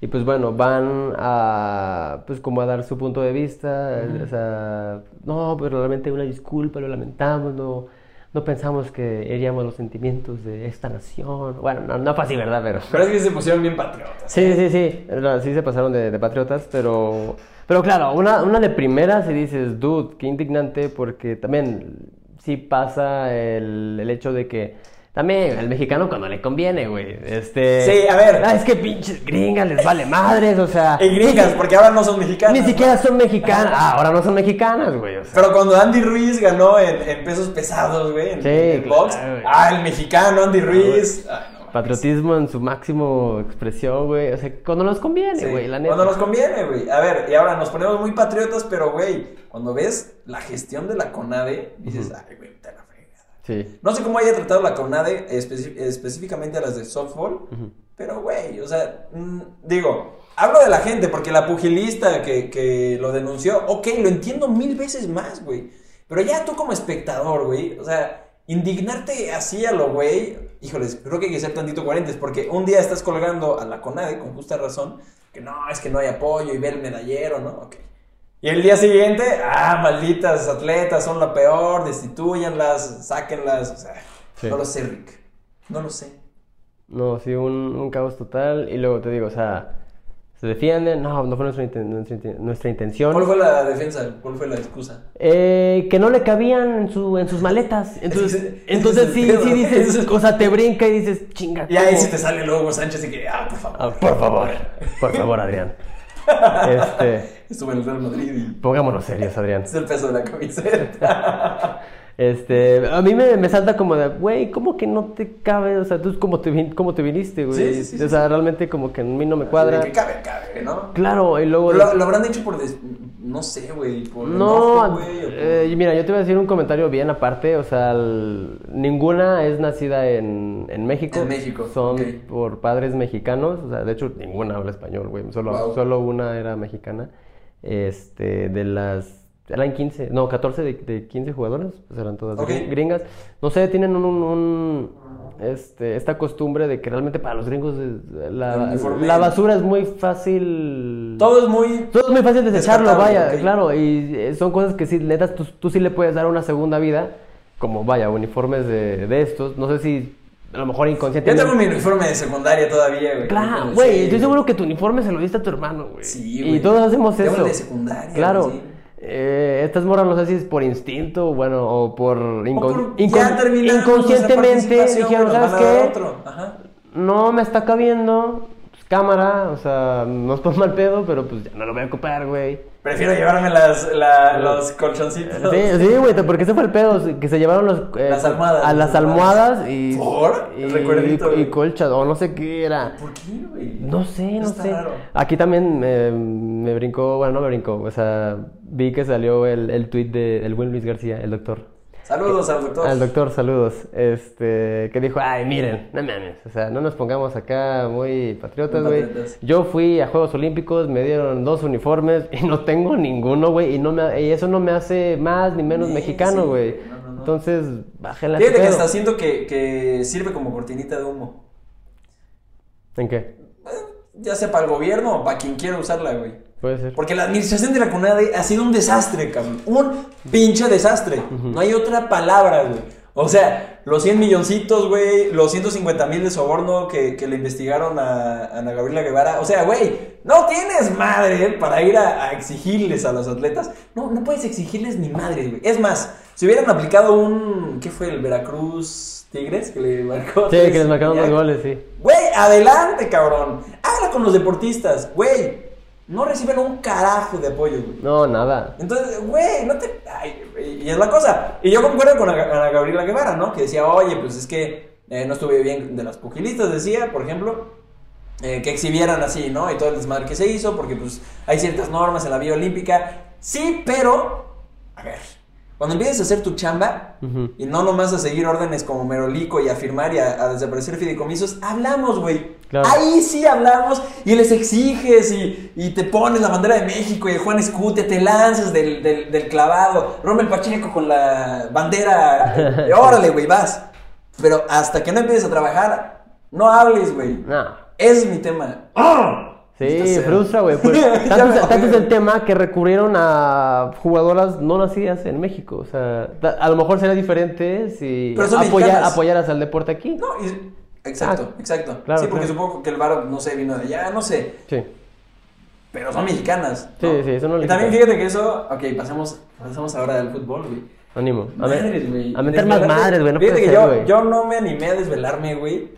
Y pues bueno, van a pues como a dar su punto de vista. O sea, no, pero realmente una disculpa, lo lamentamos, no, no pensamos que heríamos los sentimientos de esta nación. Bueno, no, no fue así, ¿verdad? Pero... Pero es que se pusieron bien patriotas. Sí, sí, sí, sí se pasaron de, de patriotas, pero, pero claro, una, una de primeras y dices, dude, qué indignante, porque también sí pasa el, el hecho de que también el mexicano cuando le conviene, güey, este... Sí, a ver. Ah, es que pinches gringas les vale madres, o sea... Y gringas, porque ahora no son mexicanas. Ni ¿no? siquiera son mexicanas, ah, ahora no son mexicanas, güey, o sea... Pero cuando Andy Ruiz ganó en, en pesos pesados, güey, en, Sí, en claro, box. güey. Ah, el mexicano Andy Ruiz. Ay, no mames. Patriotismo en su máximo expresión, güey, o sea, cuando nos conviene, Sí, güey, la neta. Cuando nos conviene, güey. A ver, y ahora nos ponemos muy patriotas, pero, güey, cuando ves la gestión de la CONADE, dices, ay, güey, te la. Sí, No sé cómo haya tratado la CONADE específicamente a las de softball, pero, güey, o sea, mm, digo, hablo de la gente, porque la pugilista que, que lo denunció, ok, lo entiendo mil veces más, güey. Pero ya tú como espectador, güey, o sea, indignarte así a lo güey, híjoles, creo que hay que ser tantito coherentes, porque un día estás colgando a la CONADE, con justa razón, que no, es que no hay apoyo y ve el medallero, ¿no? Ok. Y el día siguiente, ah, malditas atletas, son la peor, destituyanlas, sáquenlas, o sea, Sí. no lo sé, Rick, no lo sé. no, sí, un, un caos total, y luego te digo, o sea, se defienden, no, no fue nuestra, inten- nuestra, nuestra intención. ¿Cuál fue la defensa? ¿Cuál fue la excusa? Eh, que no le cabían en, su, en sus maletas. Entonces, Ese- ese entonces sí, sí dices, es- o sea, te brinca y dices, chinga. Y ahí sí te sale luego Sánchez y que, ah, por favor. Ah, por favor, por favor, Adrián. Este, Estuve en el Real Madrid y pongámonos serios, Adrián. es el peso de la camiseta. Este, a mí me, me salta como de, güey, ¿cómo que no te cabe? O sea, tú cómo te, vin- cómo te viniste, güey. Sí, sí, sí, o sea, realmente como que a mí no me cuadra. Que cabe, cabe, ¿no? Claro, y luego... Lo, lo habrán dicho por, des- no sé, güey, por No, güey, por- eh, mira, yo te voy a decir un comentario bien aparte, o sea, el- ninguna es nacida en, en México. En México, Son por padres mexicanos, o sea, de hecho ninguna habla español, güey, solo, Wow. solo una era mexicana. Este, de las, eran 15, no, 14 de, de 15 jugadores, pues eran todas gringas. No sé, tienen un, un- un, este, esta costumbre de que realmente para los gringos la, basura es muy fácil. Todo es muy... Todo es muy fácil desecharlo, vaya, claro, y eh, son cosas que sí, neta, tú, tú sí le puedes dar una segunda vida, como vaya, uniformes de, de estos, no sé si a lo mejor Yo inconscientemente... tengo mi uniforme de secundaria todavía, güey. Claro, Sí, güey, estoy seguro que tu uniforme se lo diste a tu hermano, güey. Sí, Y güey. todos hacemos Tengo eso. de secundaria, Claro. sí. Eh, estas morras no sé si es por instinto, bueno, o por, incon- O por- incon- inconscientemente dijeron, ¿sabes qué? No me está cabiendo, cámara, o sea, no es por mal pedo, pero pues ya no lo voy a ocupar, güey. Prefiero llevarme las, la- los colchoncitos. Sí, sí, güey, porque ese fue el pedo, que se llevaron los, eh, Las almohadas, a las almohadas y, ¿Por? y, recuerdito, y colchas, o no sé qué era. ¿Por qué, güey? No sé, no Está sé. raro. Aquí también me, me brincó, bueno, no me brincó, o sea, vi que salió el, el tweet de- del buen Luis García, el doctor. Saludos al doctor. Al doctor, saludos. Este, que dijo, ay, miren, no mames, o sea, no nos pongamos acá muy patriotas, güey. Yo fui a Juegos Olímpicos, me dieron dos uniformes y no tengo ninguno, güey, y no me, y eso no me hace más ni menos Sí, mexicano, sí, güey. no, no, no. Entonces. Fíjate que hasta siento que, que sirve como cortinita de humo. ¿En qué? Eh, Ya sea para el gobierno o para quien quiera usarla, güey. Puede ser. Porque la administración de la CONADE ha sido un desastre, cabrón. Un pinche desastre. No hay otra palabra, güey. O sea, los 100 milloncitos, güey, los 150 mil de soborno que, que le investigaron a, a Ana Gabriela Guevara. O sea, güey, no tienes madre para ir a, a exigirles a los atletas. No, no puedes exigirles ni madre, güey. Es más, si hubieran aplicado un. ¿Qué fue? El Veracruz Tigres que le marcó. Sí, que les marcaron dos goles, sí. Güey, adelante, cabrón. Habla con los deportistas, güey. No reciben un carajo de apoyo, güey. No, nada. Entonces, güey, no te. Ay, y es la cosa. Y yo concuerdo con Ana Gabriela Guevara, ¿no? Que decía, oye, pues es que eh, no estuve bien de las pugilistas, decía, por ejemplo, eh, que exhibieran así, ¿no? Y todo el desmadre que se hizo, porque pues hay ciertas normas en la vía olímpica. Sí, pero. A ver. Cuando empieces a hacer tu chamba y no nomás a seguir órdenes como Merolico y a firmar y a, a desaparecer fideicomisos, hablamos, güey. Claro. Ahí sí hablamos y les exiges y, y te pones la bandera de México y de Juan Escutia, te lanzas del, del, del clavado, Rommel Pacheco con la bandera, eh, órale, güey, vas. Pero hasta que no empieces a trabajar, no hables, güey. No. Ese es mi tema. ¡Ah! Sí, frustra, güey. Pues, tanto, es- tanto es acuerdo. el tema que recurrieron a jugadoras no nacidas en México. O sea, a lo mejor sería diferente si Pero son apoya- mexicanas. apoyaras al deporte aquí. No, y- exacto, Ah, exacto. claro, sí, porque claro. supongo que el varo, no sé, vino de allá, no sé. Sí. Pero son mexicanas. Sí, sí, eso no Y también fíjate que eso. Ok, pasemos, pasemos ahora del fútbol, güey. Ánimo. A, Madres, a meter más madres, güey. No Fíjate que ser, yo, yo no me animé a desvelarme, güey.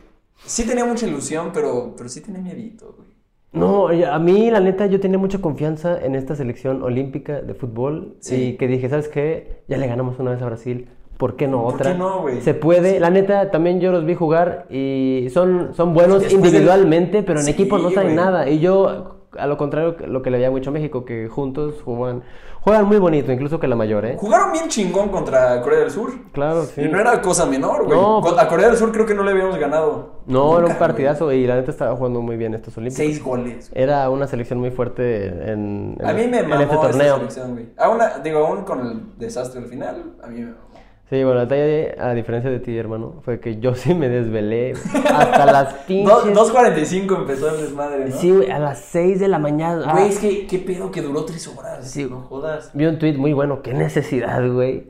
Sí tenía mucha ilusión, pero, pero sí tenía miedito, güey. No, a mí, la neta, yo tenía mucha confianza en esta selección olímpica de fútbol. Sí. Y que dije, ¿sabes qué? Ya le ganamos una vez a Brasil. ¿Por qué no ¿Por otra? qué no, güey? Se puede. La neta, también yo los vi jugar y son, son buenos Después del- individualmente, pero en Sí, equipo no saben nada. Y yo, a lo contrario, lo que le había mucho a México, que juntos juegan, juegan muy bonito, incluso que la mayor, ¿eh? Jugaron bien chingón contra Corea del Sur. Claro, sí. Y no era cosa menor, güey. No, A Corea del Sur creo que no le habíamos ganado. No, era un partidazo y la neta estaba jugando muy bien estos olímpicos. Seis goles. Era una selección muy fuerte en, en- A mí me en mamó este esta torneo. selección, güey. Aún, digo, aún con el desastre al final, a mí me mamó. Sí, bueno, la detalle, a diferencia de ti, hermano, fue que yo sí me desvelé hasta las pinches... Dos- 2.45 empezó el desmadre, ¿no? Sí, güey, a las 6 de la mañana. Ah, Güey, es que qué pedo que duró tres horas. Sí. no jodas. Vi un tweet muy bueno, qué necesidad, güey,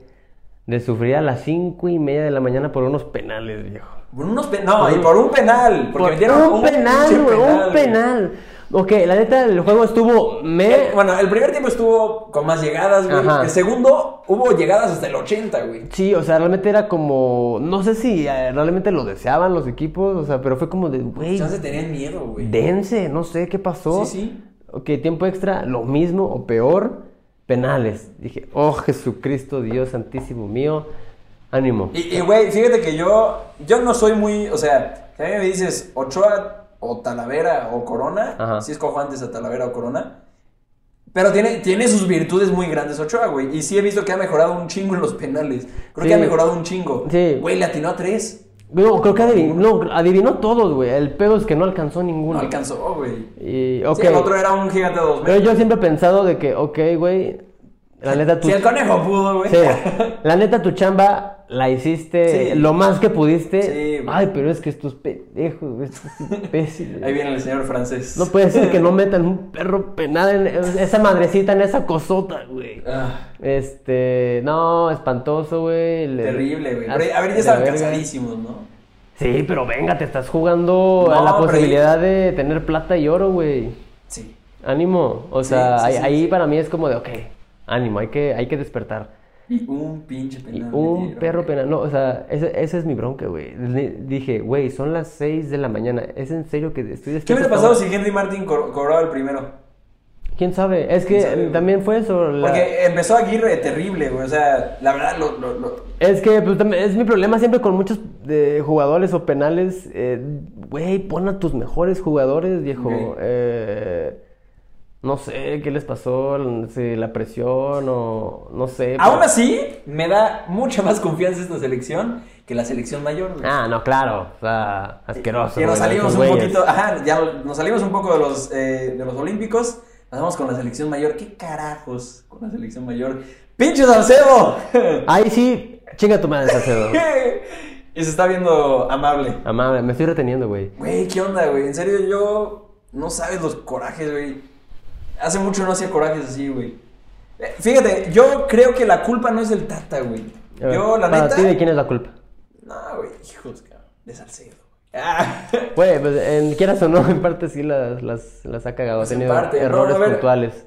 de sufrir a las 5 y media de la mañana por unos penales, viejo. Por unos pe- no, y por un penal. Porque Por metieron un penal, pinche güey, un penal. Ok, la neta, el juego estuvo me... Bueno, el primer tiempo estuvo con más llegadas, güey. Ajá. El segundo hubo llegadas hasta el 80, güey. Sí, o sea, realmente era como... No sé si eh, realmente lo deseaban los equipos, o sea, pero fue como de, güey, Ya se tenían miedo, güey. dense, no sé qué pasó. Sí, sí. Ok, tiempo extra, lo mismo o peor, penales. Dije, oh Jesucristo, Dios santísimo mío, ánimo. Y, y, güey, fíjate que yo, yo no soy muy, o sea, si a mí me dices Ochoa o Talavera o Corona, Ajá. si escojo antes a Talavera o Corona, pero tiene, tiene sus virtudes muy grandes Ochoa, güey, y sí he visto que ha mejorado un chingo en los penales, creo Sí. que ha mejorado un chingo. Sí. Güey, le atinó a tres, No, creo que adivinó, no, adivinó todos, güey. El pedo es que no alcanzó ninguno. no alcanzó, güey. Y, ok. Sí, el otro era un gigante de dos Pero metros. yo siempre he pensado de que, ok, güey, la neta tú... Si el conejo pudo, güey. Sí, la neta tu chamba la hiciste Sí. lo más que pudiste. Sí. Ay, pero es que estos pendejos, estos imbéciles. Ahí viene el señor francés. No puede ser que no metan un perro penal en esa madrecita, en esa cosota, güey. Ah, Este, no, espantoso, güey. Le- terrible, güey. A ver, ya estaban cansadísimos, ¿no? Sí, pero venga, te estás jugando a la pero posibilidad de tener plata y oro, güey. Sí. Ánimo. O sea, sí, ahí, ahí para mí es como de, ok, ánimo, hay que, hay que despertar. Y un pinche Y penal. un metieron, perro güey. penal. No, o sea, ese, ese es mi bronca, güey. Le- Dije, güey, son las 6 de la mañana. ¿Es en serio que estoy ¿Qué despierto hubiera hasta pasado si Henry Martin co- cobraba el primero? ¿Quién sabe? Es que también fue eso. la- Porque empezó Aguirre terrible, güey. O sea, la verdad, lo, lo, lo- Es que pues, es mi problema siempre con muchos jugadores o penales. eh, Güey, pon a tus mejores jugadores, viejo. Eh, no sé qué les pasó, si la presión o no sé. Aún así, me da mucha más confianza esta selección que la selección mayor. güey. Ah, no, claro. O sea, asqueroso. Que nos salimos un güeyes. poquito, ajá, ya nos salimos un poco de los, eh, de los olímpicos, nos vamos con la selección mayor. ¿Qué carajos con la selección mayor? ¡Pinche Salcedo! Ahí sí, chinga tu madre, Salcedo. y se está viendo amable. Amable, me estoy reteniendo, güey. Güey, ¿qué onda, güey? En serio, yo no sabes los corajes, güey. Hace mucho no hacía corajes así, güey. Eh, Fíjate, yo creo que la culpa no es del Tata, güey. Yo, la para neta. ti, ¿de quién es la culpa? No, güey, hijos, cabrón. De Salcedo. Ah. Güey, pues en, quieras o no, en parte sí las, las, las ha cagado. Ha Pues en tenido parte, no, errores ver. puntuales.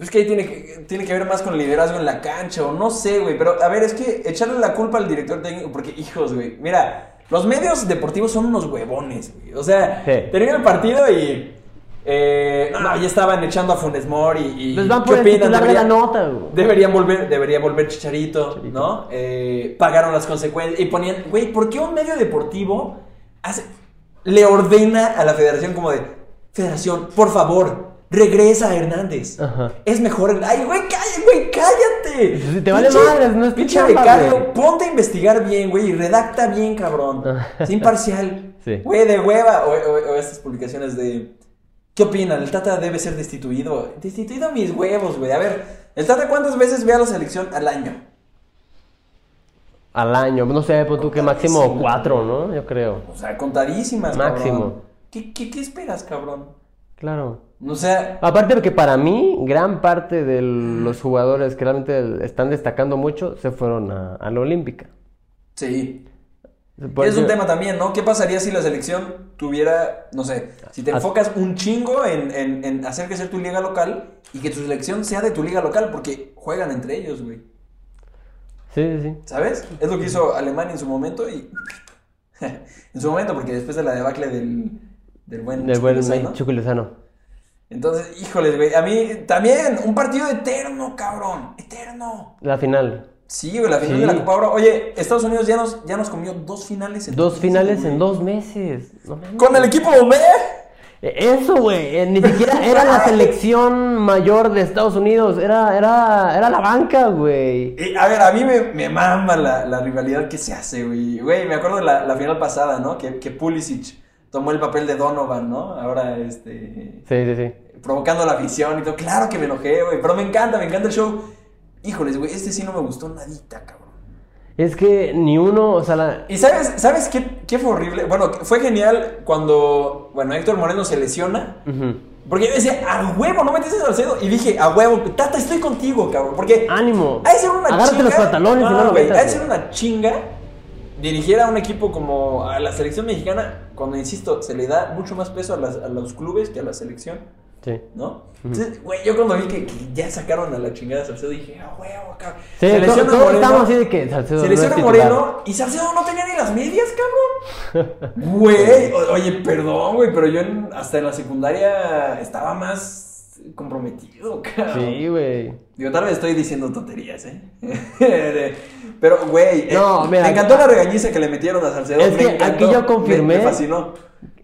Es que ahí tiene que, tiene que ver más con el liderazgo en la cancha, o no sé, güey. Pero, a ver, es que echarle la culpa al director técnico, porque, hijos, güey. Mira, los medios deportivos son unos huevones, güey. O sea, Sí. termina el partido y. Eh, no, ya estaban echando a Funes Mori y. y Les van ¿qué el opinan? titular de la Deberían- nota, güey. Deberían volver, debería volver Chicharito, ¿no? Eh, pagaron las consecuencias y ponían, güey, ¿por qué un medio deportivo hace, le ordena a la federación como de, federación, por favor, regresa a Hernández? Ajá. Es mejor, ay, güey, cállate, güey, cállate. Si te vale madres, no es Pinche becario, ponte a investigar bien, güey, y redacta bien, cabrón. Sé imparcial. Sí. Güey, de hueva, o, o- o estas publicaciones de... ¿Qué opinan? ¿El Tata debe ser destituido? Destituido mis huevos, güey. A ver, ¿el Tata cuántas veces ve a la selección al año? Al año, no sé, pues tú que máximo cuatro, ¿no? Yo creo. O sea, contadísimas, Máximo. cabrón. ¿Qué, qué, qué esperas, cabrón? Claro. O sea, Aparte de que para mí, gran parte de los jugadores que realmente están destacando mucho se fueron a, a la Olímpica. sí. Es un tema también, ¿no? ¿Qué pasaría si la selección tuviera, no sé, si te Ah. enfocas un chingo en, en, en hacer que sea tu liga local y que tu selección sea de tu liga local porque juegan entre ellos, güey. Sí, sí, sí. ¿Sabes? Es lo que hizo Alemania en su momento y... en su momento, porque después de la debacle del, del buen... El buen Lozano. Entonces, híjoles, güey, a mí también un partido eterno, cabrón, eterno. La final. Sí, güey, la final Sí. de la Copa Oro. Oye, Estados Unidos ya nos, ya nos comió dos finales en Dos meses, finales güey. en dos meses. No. Con el equipo B. Eh, Eso, güey. eh, Ni siquiera era la selección mayor de Estados Unidos. Era, era, era la banca, güey. A ver, a mí me, me mama la, la rivalidad que se hace, güey. Güey, me acuerdo de la, la final pasada, ¿no? Que, que Pulisic tomó el papel de Donovan, ¿no? Ahora, este... Sí, sí, sí. Provocando la afición y todo. Claro que me enojé, güey. Pero me encanta, me encanta el show. Híjoles, güey, este sí no me gustó nadita, cabrón. Es que ni uno, o sea, la... ¿Y sabes, sabes qué, qué fue horrible? Bueno, fue genial cuando, bueno, Héctor Moreno se lesiona. Porque yo decía, a huevo, no metes a Salcedo. Y dije, a huevo, Tata, estoy contigo, cabrón. Porque Ánimo. ha de ser una Agárrate chinga. los pantalones y no lo güey, metas, Ha de ser una chinga dirigir a un equipo como a la selección mexicana, cuando insisto, se le da mucho más peso a, las- a los clubes que a la selección, Sí. ¿no? Entonces, güey, yo cuando vi que, que ya sacaron a la chingada a Salcedo, dije, a huevo, cabrón. Sí, todos Moreno, estamos así de que Salcedo no. Moreno y Salcedo no tenía ni las medias, cabrón. Güey, oye, perdón, güey, pero yo en- hasta en la secundaria estaba más comprometido, cabrón. Sí, güey. Digo, tal vez estoy diciendo tonterías, ¿eh? Pero, güey, eh, No, mira, me encantó la regañiza que le metieron a Salcedo. Es me que encantó, aquí yo me- confirmé. Me, fascinó.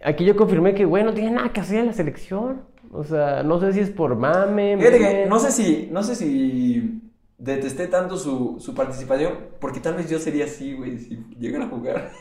Aquí yo confirmé que, güey, no tiene nada que hacer en la selección. O sea, no sé si es por mame. Fíjate que no sé si, no sé si detesté tanto su, su participación, porque tal vez yo sería así, güey, si llegara a jugar.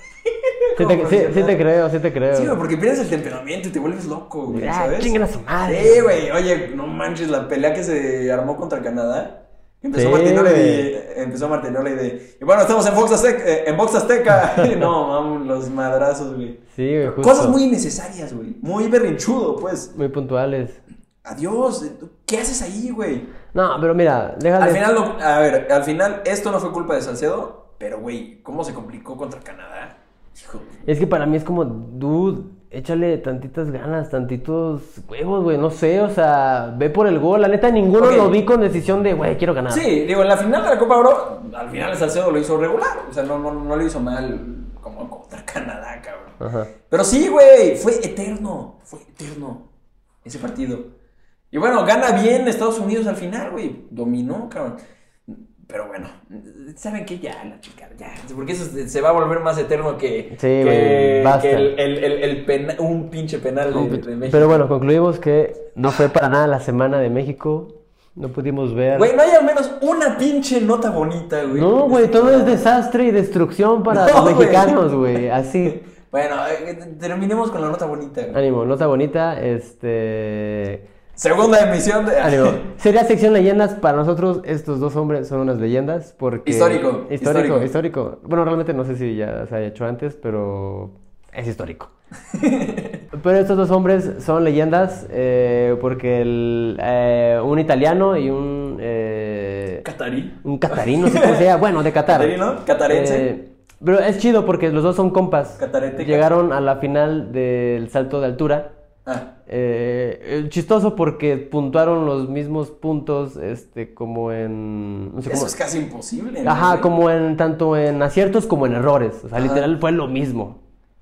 Sí te, sí, sí te creo, sí te creo. Sí, güey, porque pierdes el temperamento y te vuelves loco, güey, Ah, ¿sabes? a su madre. Sí, güey, oye, no manches, la pelea que se armó contra Canadá. Empezó Sí, Martinoli de, empezó Martinoli de, y bueno, estamos en Fox Azteca, eh, en Box Azteca. no, vamos, los madrazos, güey. Sí, güey, justo. Cosas muy innecesarias, güey. Muy berrinchudo, pues. Muy puntuales. Adiós, eh, ¿qué haces ahí, güey? No, pero mira, déjale. Al final, no- a ver, al final, esto no fue culpa de Salcedo, pero, güey, ¿cómo se complicó contra Canadá? Hijo, Es que para mí es como, dude, échale tantitas ganas, tantitos huevos, güey, no sé, o sea, ve por el gol. La neta, ninguno lo vi con decisión de, güey, quiero ganar. Sí, digo, en la final de la Copa Oro, al final Salcedo lo hizo regular. O sea, no, no, no lo hizo mal como contra Canadá, cabrón. Ajá. Pero sí, güey, fue eterno. Fue eterno ese partido. Y bueno, gana bien Estados Unidos al final, güey. Dominó, cabrón. Pero bueno, ¿saben qué? Ya, la chica, ya. Porque eso se- va a volver más eterno que, Sí, que, basta. que el, el, el- el pena- un pinche penal de, de México. Pero bueno, concluimos que no fue para nada la semana de México. No pudimos ver. Güey, no hay al menos una pinche nota bonita, güey. no, güey, todo es desastre y destrucción para No, los mexicanos, güey. Así. Bueno, eh, terminemos con la nota bonita. güey. Ánimo, nota bonita, este. Segunda emisión de. Ánimo. Sería sección leyendas. Para nosotros, estos dos hombres son unas leyendas. Porque... Histórico, Histórico, histórico. histórico. Bueno, realmente no sé si ya se haya hecho antes, pero es histórico. pero estos dos hombres son leyendas eh, porque el, eh, un italiano y un. eh, Catarí. un catarí, no sé cómo sea. Bueno, de Qatar. Catarí, ¿no? Catarense. Eh, pero es chido porque los dos son compas. Catarete, Llegaron a la final del salto de altura. Ah, Eh, eh, chistoso porque puntuaron los mismos puntos, este, como en... no sé eso es casi imposible. ¿no, Ajá, como en tanto en aciertos como en errores. O sea, Ajá. literal fue lo mismo.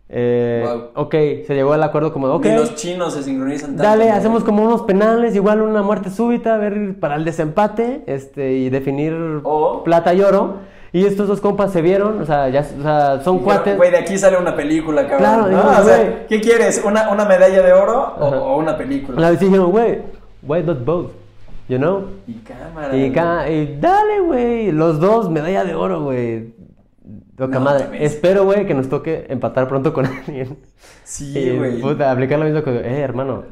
Eh, Wow. Ok, se llegó al acuerdo como, ok, Ni los chinos se sincronizan tanto. dale, hacemos como unos penales, igual una muerte súbita, a ver, para el desempate, este, y definir O- plata y oro. Y estos dos compas se vieron, o sea, ya, o sea, son cuates. Güey, de aquí sale una película, cabrón. Claro, ¿no? digo, o sea, güey. ¿qué quieres? ¿Una, una medalla de oro o, una película? La vez dijeron, güey, why not both? You know? Y cámara. Y, ca- y dale, güey. Los dos, medalla de oro, güey. Loca No, madre. Espero, güey, que nos toque empatar pronto con alguien. Sí, güey. Puta, aplicar lo mismo que, eh, hermano.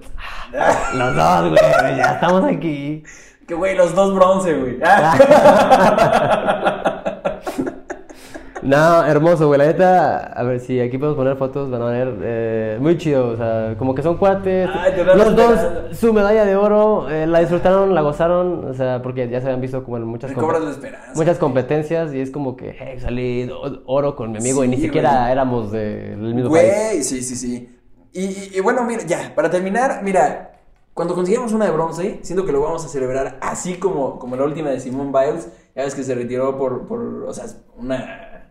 Los dos, güey. Ya estamos aquí. Que güey, los dos bronce, güey. Ah. Ah. No, hermoso, güey. La neta, a ver si aquí podemos poner fotos, van a ver. eh, muy chido, o sea, como que son cuates. Ay, da Los dos, su medalla de oro, eh, la disfrutaron, la gozaron, o sea, porque ya se habían visto como en muchas, esperanza. muchas competencias y es como que, hey, salí oro con mi amigo y ni siquiera güey. éramos del mismo país. Güey, sí, sí, sí. Y, y- y bueno, mira, ya, para terminar, mira, cuando consigamos una de bronce, siento que lo vamos a celebrar así como, como la última de Simone Biles. Ya ves que se retiró por, por o sea, una...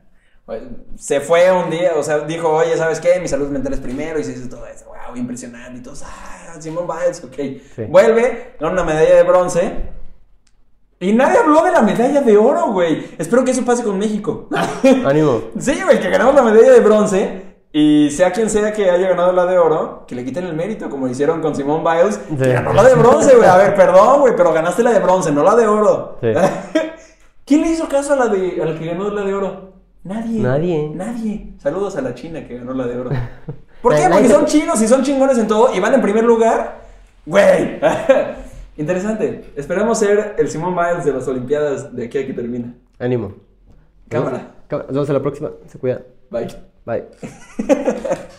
Se fue un día, o sea, dijo, oye, ¿sabes qué? Mi salud mental es primero y se hizo todo eso. Wow, impresionante. Y todos, ah, Simone Biles, ok. Sí. Vuelve, gana una medalla de bronce. Y nadie habló de la medalla de oro, güey. Espero que eso pase con México. Ánimo. Sí, güey, que ganamos la medalla de bronce. Y sea quien sea que haya ganado la de oro, que le quiten el mérito, como hicieron con Simone Biles. Sí. que ganó la de bronce, güey. A ver, perdón, güey, pero ganaste la de bronce, no la de oro. Sí. ¿Quién le hizo caso a la, de, a la que ganó la de oro? Nadie. Nadie. Nadie. Saludos a la China que ganó la de oro. ¿Por qué? Porque son chinos y son chingones en todo y van en primer lugar. Güey. Interesante. Esperemos ser el Simone Biles de las Olimpiadas de aquí a que termina. Ánimo. Cámara. Nos vemos en la próxima. Se cuida. Bye. Bye.